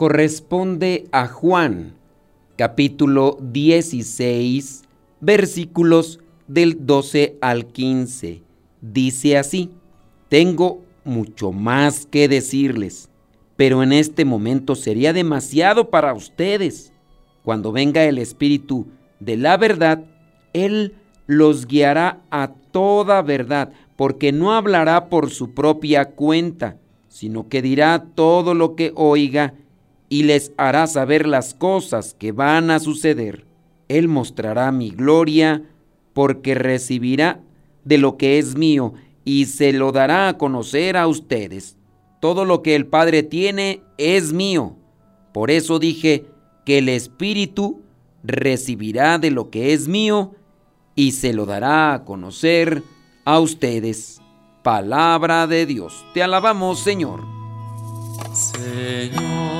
corresponde a Juan, capítulo 16, versículos del 12 al 15. Dice así, tengo mucho más que decirles, pero en este momento sería demasiado para ustedes. Cuando venga el Espíritu de la verdad, Él los guiará a toda verdad, porque no hablará por su propia cuenta, sino que dirá todo lo que oiga y les hará saber las cosas que van a suceder. Él mostrará mi gloria, porque recibirá de lo que es mío y se lo dará a conocer a ustedes. Todo lo que el Padre tiene es mío. Por eso dije que el Espíritu recibirá de lo que es mío y se lo dará a conocer a ustedes. Palabra de Dios. Te alabamos, Señor. Señor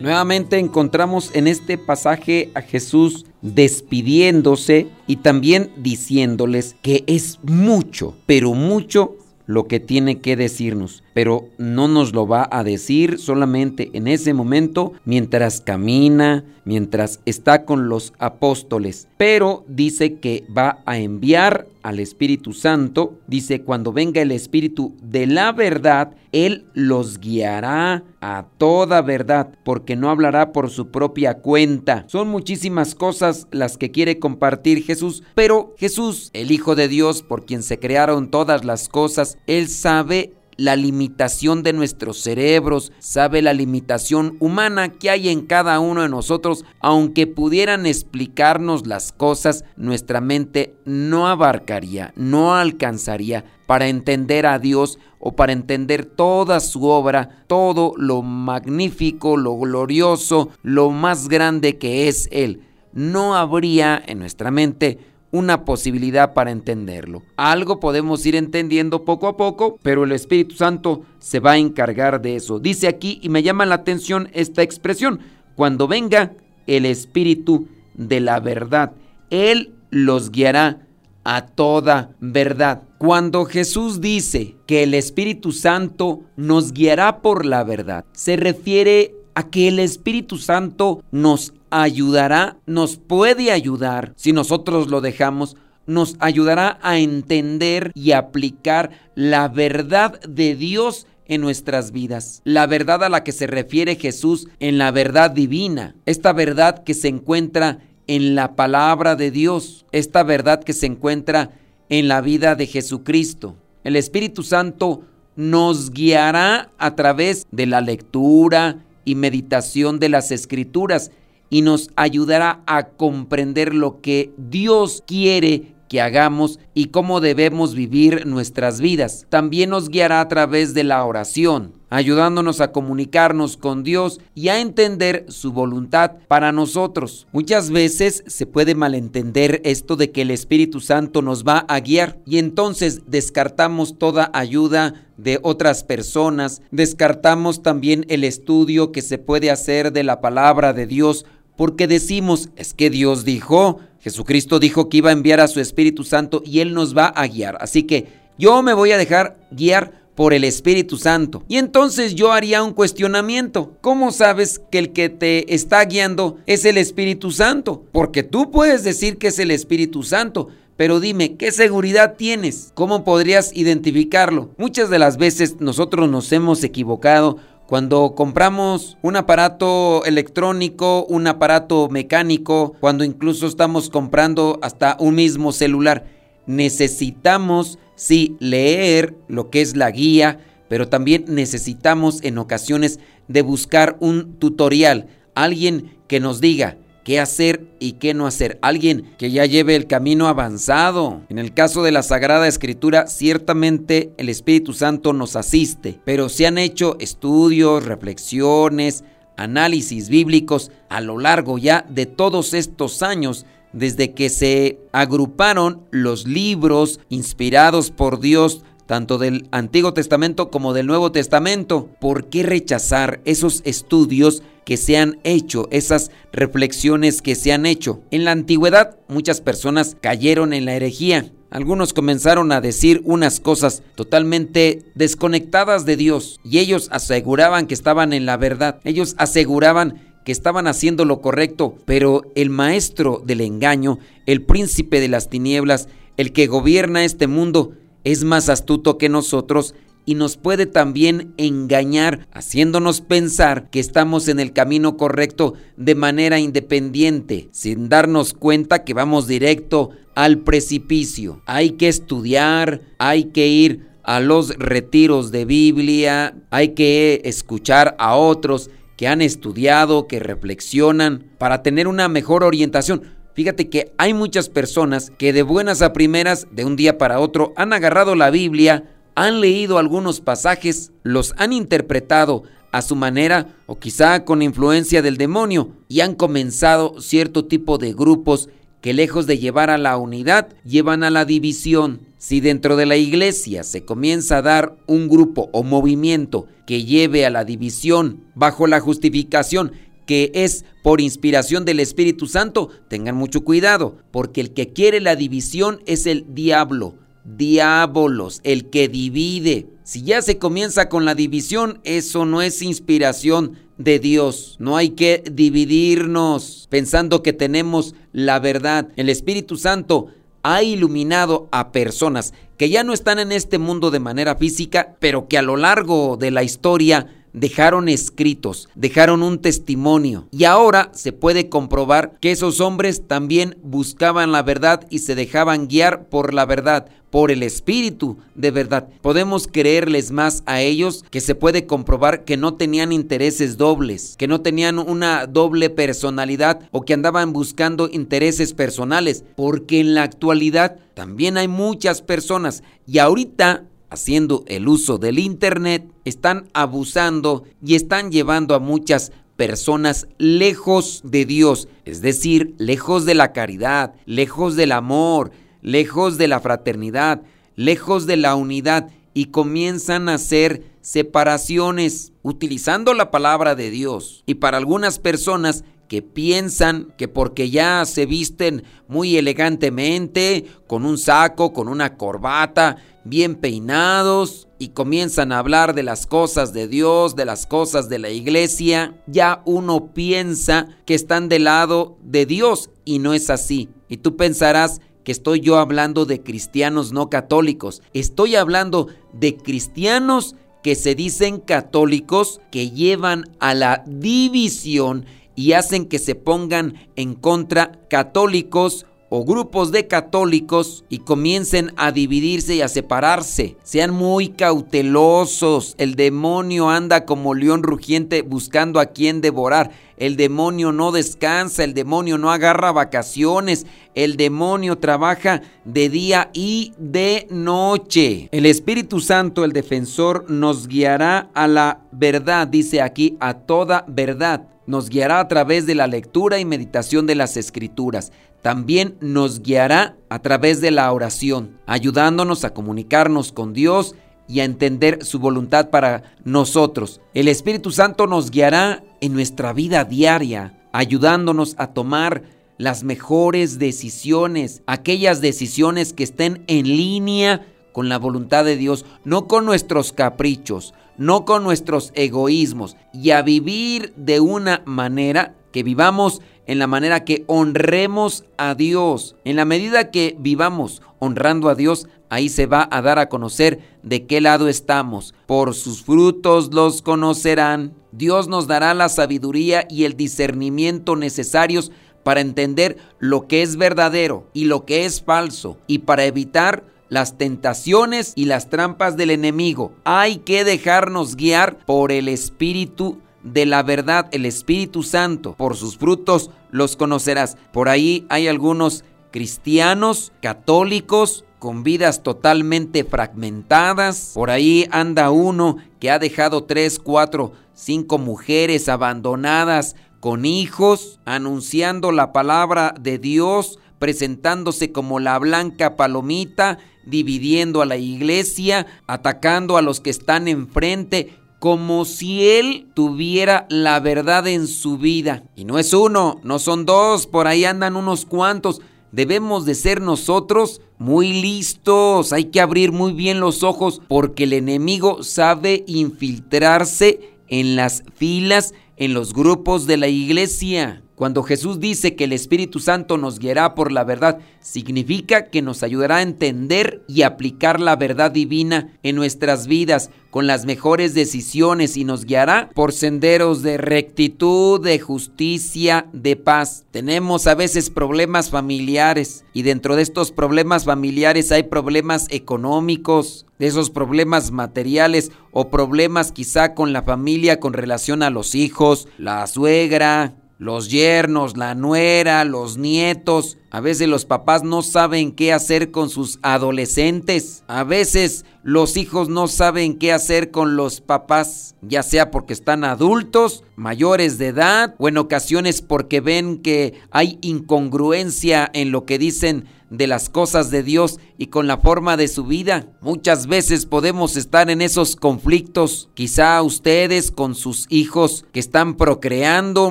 Nuevamente encontramos en este pasaje a Jesús despidiéndose y también diciéndoles que es mucho, pero mucho lo que tiene que decirnos, pero no nos lo va a decir solamente en ese momento mientras camina, mientras está con los apóstoles, pero dice que va a enviar al Espíritu Santo, dice cuando venga el Espíritu de la verdad, Él los guiará a toda verdad, porque no hablará por su propia cuenta. Son muchísimas cosas las que quiere compartir Jesús, pero Jesús, el Hijo de Dios, por quien se crearon todas las cosas, Él sabe la limitación de nuestros cerebros, sabe la limitación humana que hay en cada uno de nosotros, aunque pudieran explicarnos las cosas, nuestra mente no abarcaría, no alcanzaría para entender a Dios o para entender toda su obra, todo lo magnífico, lo glorioso, lo más grande que es Él. No habría en nuestra mente una posibilidad para entenderlo. Algo podemos ir entendiendo poco a poco, pero el Espíritu Santo se va a encargar de eso. Dice aquí, y me llama la atención esta expresión, cuando venga el Espíritu de la verdad, Él los guiará a toda verdad. Cuando Jesús dice que el Espíritu Santo nos guiará por la verdad, se refiere a que el Espíritu Santo nos ayudará, nos puede ayudar, si nosotros lo dejamos, nos ayudará a entender y aplicar la verdad de Dios en nuestras vidas. La verdad a la que se refiere Jesús en la verdad divina. Esta verdad que se encuentra en la palabra de Dios. Esta verdad que se encuentra en la vida de Jesucristo. El Espíritu Santo nos guiará a través de la lectura y meditación de las escrituras y nos ayudará a comprender lo que Dios quiere que hagamos y cómo debemos vivir nuestras vidas. También nos guiará a través de la oración, ayudándonos a comunicarnos con Dios y a entender su voluntad para nosotros. Muchas veces se puede malentender esto de que el Espíritu Santo nos va a guiar y entonces descartamos toda ayuda de otras personas, descartamos también el estudio que se puede hacer de la palabra de Dios porque decimos, es que Dios dijo, Jesucristo dijo que iba a enviar a su Espíritu Santo y Él nos va a guiar. Así que yo me voy a dejar guiar por el Espíritu Santo. Y entonces yo haría un cuestionamiento. ¿Cómo sabes que el que te está guiando es el Espíritu Santo? Porque tú puedes decir que es el Espíritu Santo. Pero dime, ¿qué seguridad tienes? ¿Cómo podrías identificarlo? Muchas de las veces nosotros nos hemos equivocado cuando compramos un aparato electrónico, un aparato mecánico, cuando incluso estamos comprando hasta un mismo celular, necesitamos, sí, leer lo que es la guía, pero también necesitamos en ocasiones de buscar un tutorial, alguien que nos diga, qué hacer y qué no hacer. Alguien que ya lleve el camino avanzado. En el caso de la Sagrada Escritura, ciertamente el Espíritu Santo nos asiste, pero se han hecho estudios, reflexiones, análisis bíblicos a lo largo ya de todos estos años desde que se agruparon los libros inspirados por Dios tanto del Antiguo Testamento como del Nuevo Testamento. ¿Por qué rechazar esos estudios que se han hecho, esas reflexiones que se han hecho. En la antigüedad muchas personas cayeron en la herejía. Algunos comenzaron a decir unas cosas totalmente desconectadas de Dios y ellos aseguraban que estaban en la verdad. Ellos aseguraban que estaban haciendo lo correcto, pero el maestro del engaño, el príncipe de las tinieblas, el que gobierna este mundo, es más astuto que nosotros y nos puede también engañar haciéndonos pensar que estamos en el camino correcto de manera independiente, sin darnos cuenta que vamos directo al precipicio. Hay que estudiar, hay que ir a los retiros de Biblia, hay que escuchar a otros que han estudiado, que reflexionan, para tener una mejor orientación. Fíjate que hay muchas personas que de buenas a primeras, de un día para otro, han agarrado la Biblia, han leído algunos pasajes, los han interpretado a su manera o quizá con influencia del demonio y han comenzado cierto tipo de grupos que lejos de llevar a la unidad, llevan a la división. Si dentro de la iglesia se comienza a dar un grupo o movimiento que lleve a la división bajo la justificación que es por inspiración del Espíritu Santo, tengan mucho cuidado, porque el que quiere la división es el diablo diábolos, el que divide. Si ya se comienza con la división, eso no es inspiración de Dios. No hay que dividirnos pensando que tenemos la verdad. El Espíritu Santo ha iluminado a personas que ya no están en este mundo de manera física, pero que a lo largo de la historia dejaron escritos, dejaron un testimonio. Y ahora se puede comprobar que esos hombres también buscaban la verdad y se dejaban guiar por la verdad, por el espíritu de verdad. Podemos creerles más a ellos que se puede comprobar que no tenían intereses dobles, que no tenían una doble personalidad o que andaban buscando intereses personales, porque en la actualidad también hay muchas personas y ahorita haciendo el uso del Internet, están abusando y están llevando a muchas personas lejos de Dios, es decir, lejos de la caridad, lejos del amor, lejos de la fraternidad, lejos de la unidad y comienzan a hacer separaciones utilizando la palabra de Dios. Y para algunas personas que piensan que porque ya se visten muy elegantemente, con un saco, con una corbata, bien peinados, y comienzan a hablar de las cosas de Dios, de las cosas de la iglesia, ya uno piensa que están del lado de Dios y no es así. Y tú pensarás que estoy yo hablando de cristianos no católicos, estoy hablando de cristianos que se dicen católicos que llevan a la división y hacen que se pongan en contra católicos o grupos de católicos y comiencen a dividirse y a separarse. Sean muy cautelosos. El demonio anda como león rugiente buscando a quien devorar. El demonio no descansa, el demonio no agarra vacaciones, el demonio trabaja de día y de noche. El Espíritu Santo, el defensor, nos guiará a la verdad, dice aquí, a toda verdad. Nos guiará a través de la lectura y meditación de las escrituras. También nos guiará a través de la oración, ayudándonos a comunicarnos con Dios y a entender su voluntad para nosotros. El Espíritu Santo nos guiará en nuestra vida diaria, ayudándonos a tomar las mejores decisiones, aquellas decisiones que estén en línea con la voluntad de Dios, no con nuestros caprichos, no con nuestros egoísmos, y a vivir de una manera que vivamos en la manera que honremos a Dios. En la medida que vivamos honrando a Dios, ahí se va a dar a conocer de qué lado estamos. Por sus frutos los conocerán. Dios nos dará la sabiduría y el discernimiento necesarios para entender lo que es verdadero y lo que es falso y para evitar las tentaciones y las trampas del enemigo. Hay que dejarnos guiar por el Espíritu de la verdad, el Espíritu Santo. Por sus frutos los conocerás. Por ahí hay algunos cristianos, católicos, con vidas totalmente fragmentadas. Por ahí anda uno que ha dejado tres, cuatro, cinco mujeres abandonadas con hijos, anunciando la palabra de Dios, presentándose como la blanca palomita, dividiendo a la iglesia, atacando a los que están enfrente, como si él tuviera la verdad en su vida. Y no es uno, no son dos, por ahí andan unos cuantos. Debemos de ser nosotros muy listos, hay que abrir muy bien los ojos porque el enemigo sabe infiltrarse en las filas, en los grupos de la iglesia. Cuando Jesús dice que el Espíritu Santo nos guiará por la verdad, significa que nos ayudará a entender y aplicar la verdad divina en nuestras vidas con las mejores decisiones y nos guiará por senderos de rectitud, de justicia, de paz. Tenemos a veces problemas familiares y dentro de estos problemas familiares hay problemas económicos, de esos problemas materiales o problemas quizá con la familia con relación a los hijos, la suegra, los yernos, la nuera, los nietos. A veces los papás no saben qué hacer con sus adolescentes. A veces los hijos no saben qué hacer con los papás, ya sea porque están adultos, mayores de edad, o en ocasiones porque ven que hay incongruencia en lo que dicen de las cosas de Dios y con la forma de su vida. Muchas veces podemos estar en esos conflictos, quizá ustedes con sus hijos que están procreando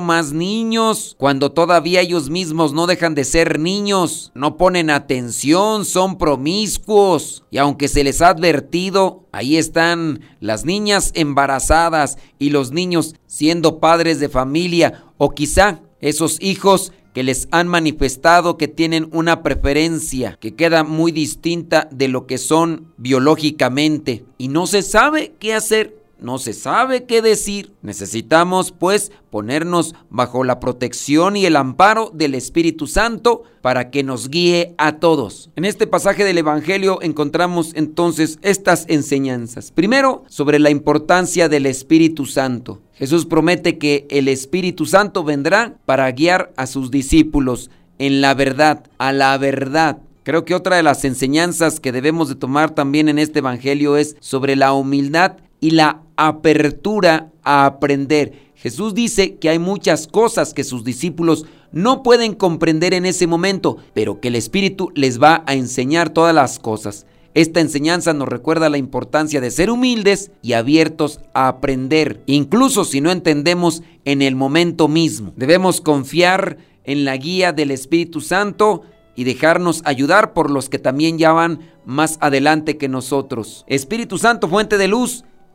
más niños, cuando todavía ellos mismos no dejan de ser niños, no ponen atención, son promiscuos y aunque se les ha advertido, ahí están las niñas embarazadas y los niños siendo padres de familia o quizá esos hijos que les han manifestado que tienen una preferencia que queda muy distinta de lo que son biológicamente. Y no se sabe qué hacer no se sabe qué decir. Necesitamos, pues, ponernos bajo la protección y el amparo del Espíritu Santo para que nos guíe a todos. En este pasaje del Evangelio encontramos entonces estas enseñanzas. Primero, sobre la importancia del Espíritu Santo. Jesús promete que el Espíritu Santo vendrá para guiar a sus discípulos en la verdad, a la verdad. Creo que otra de las enseñanzas que debemos de tomar también en este Evangelio es sobre la humildad y la apertura a aprender. Jesús dice que hay muchas cosas que sus discípulos no pueden comprender en ese momento, pero que el Espíritu les va a enseñar todas las cosas. Esta enseñanza nos recuerda la importancia de ser humildes y abiertos a aprender, incluso si no entendemos en el momento mismo. Debemos confiar en la guía del Espíritu Santo y dejarnos ayudar por los que también ya van más adelante que nosotros. Espíritu Santo, fuente de luz,